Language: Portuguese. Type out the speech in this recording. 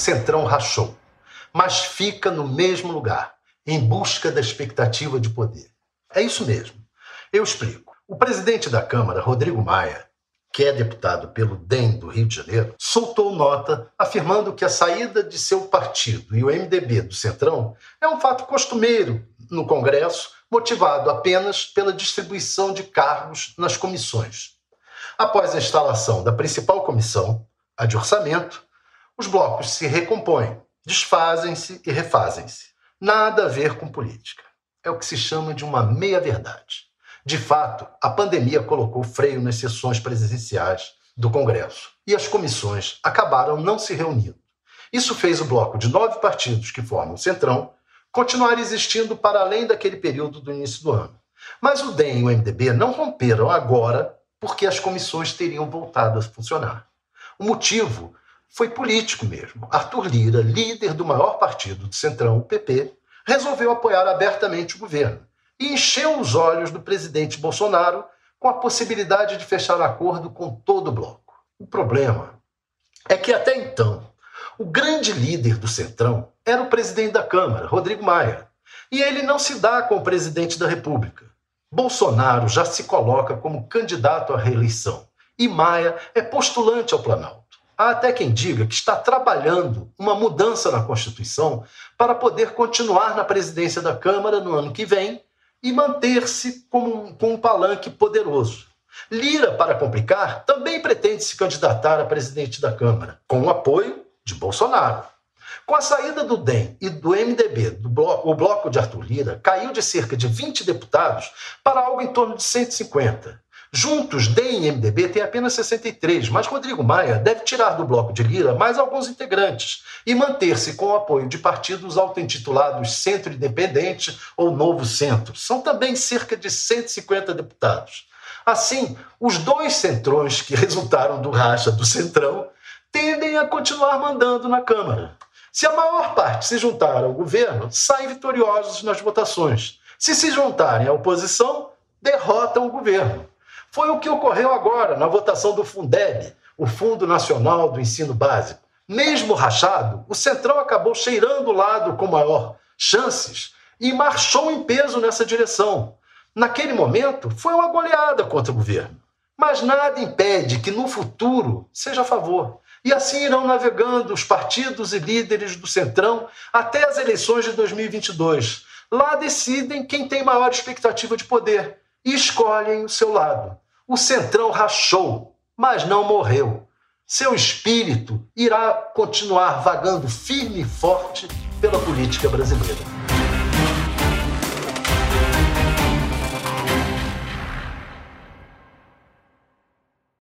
Centrão rachou, mas fica no mesmo lugar, em busca da expectativa de poder. É isso mesmo. Eu explico. O presidente da Câmara, Rodrigo Maia, que é deputado pelo DEM do Rio de Janeiro, soltou nota afirmando que a saída de seu partido e o MDB do Centrão é um fato costumeiro no Congresso, motivado apenas pela distribuição de cargos nas comissões. Após a instalação da principal comissão, a de orçamento, os blocos se recompõem, desfazem-se e refazem-se. Nada a ver com política. É o que se chama de uma meia-verdade. De fato, a pandemia colocou freio nas sessões presenciais do Congresso e as comissões acabaram não se reunindo. Isso fez o bloco de nove partidos que formam o Centrão continuar existindo para além daquele período do início do ano. Mas o DEM e o MDB não romperam agora porque as comissões teriam voltado a funcionar. O motivo foi político mesmo. Arthur Lira, líder do maior partido do Centrão, o PP, resolveu apoiar abertamente o governo e encheu os olhos do presidente Bolsonaro com a possibilidade de fechar acordo com todo o bloco. O problema é que até então, o grande líder do Centrão era o presidente da Câmara, Rodrigo Maia, e ele não se dá com o presidente da República. Bolsonaro já se coloca como candidato à reeleição e Maia é postulante ao Planalto. Há até quem diga que está trabalhando uma mudança na Constituição para poder continuar na presidência da Câmara no ano que vem e manter-se com um palanque poderoso. Lira, para complicar, também pretende se candidatar a presidente da Câmara, com o apoio de Bolsonaro. Com a saída do DEM e do MDB, do bloco, o bloco de Arthur Lira caiu de cerca de 20 deputados para algo em torno de 150. Juntos, DEM e MDB têm apenas 63, mas Rodrigo Maia deve tirar do bloco de Lira mais alguns integrantes e manter-se com o apoio de partidos auto-intitulados Centro Independente ou Novo Centro. São também cerca de 150 deputados. Assim, os dois centrões que resultaram do racha do Centrão tendem a continuar mandando na Câmara. Se a maior parte se juntar ao governo, saem vitoriosos nas votações. Se se juntarem à oposição, derrotam o governo. Foi o que ocorreu agora na votação do Fundeb, o Fundo Nacional do Ensino Básico. Mesmo rachado, o Centrão acabou cheirando o lado com maior chances e marchou em peso nessa direção. Naquele momento, foi uma goleada contra o governo. Mas nada impede que no futuro seja a favor. E assim irão navegando os partidos e líderes do Centrão até as eleições de 2022. Lá decidem quem tem maior expectativa de poder e escolhem o seu lado. O Centrão rachou, mas não morreu. Seu espírito irá continuar vagando firme e forte pela política brasileira.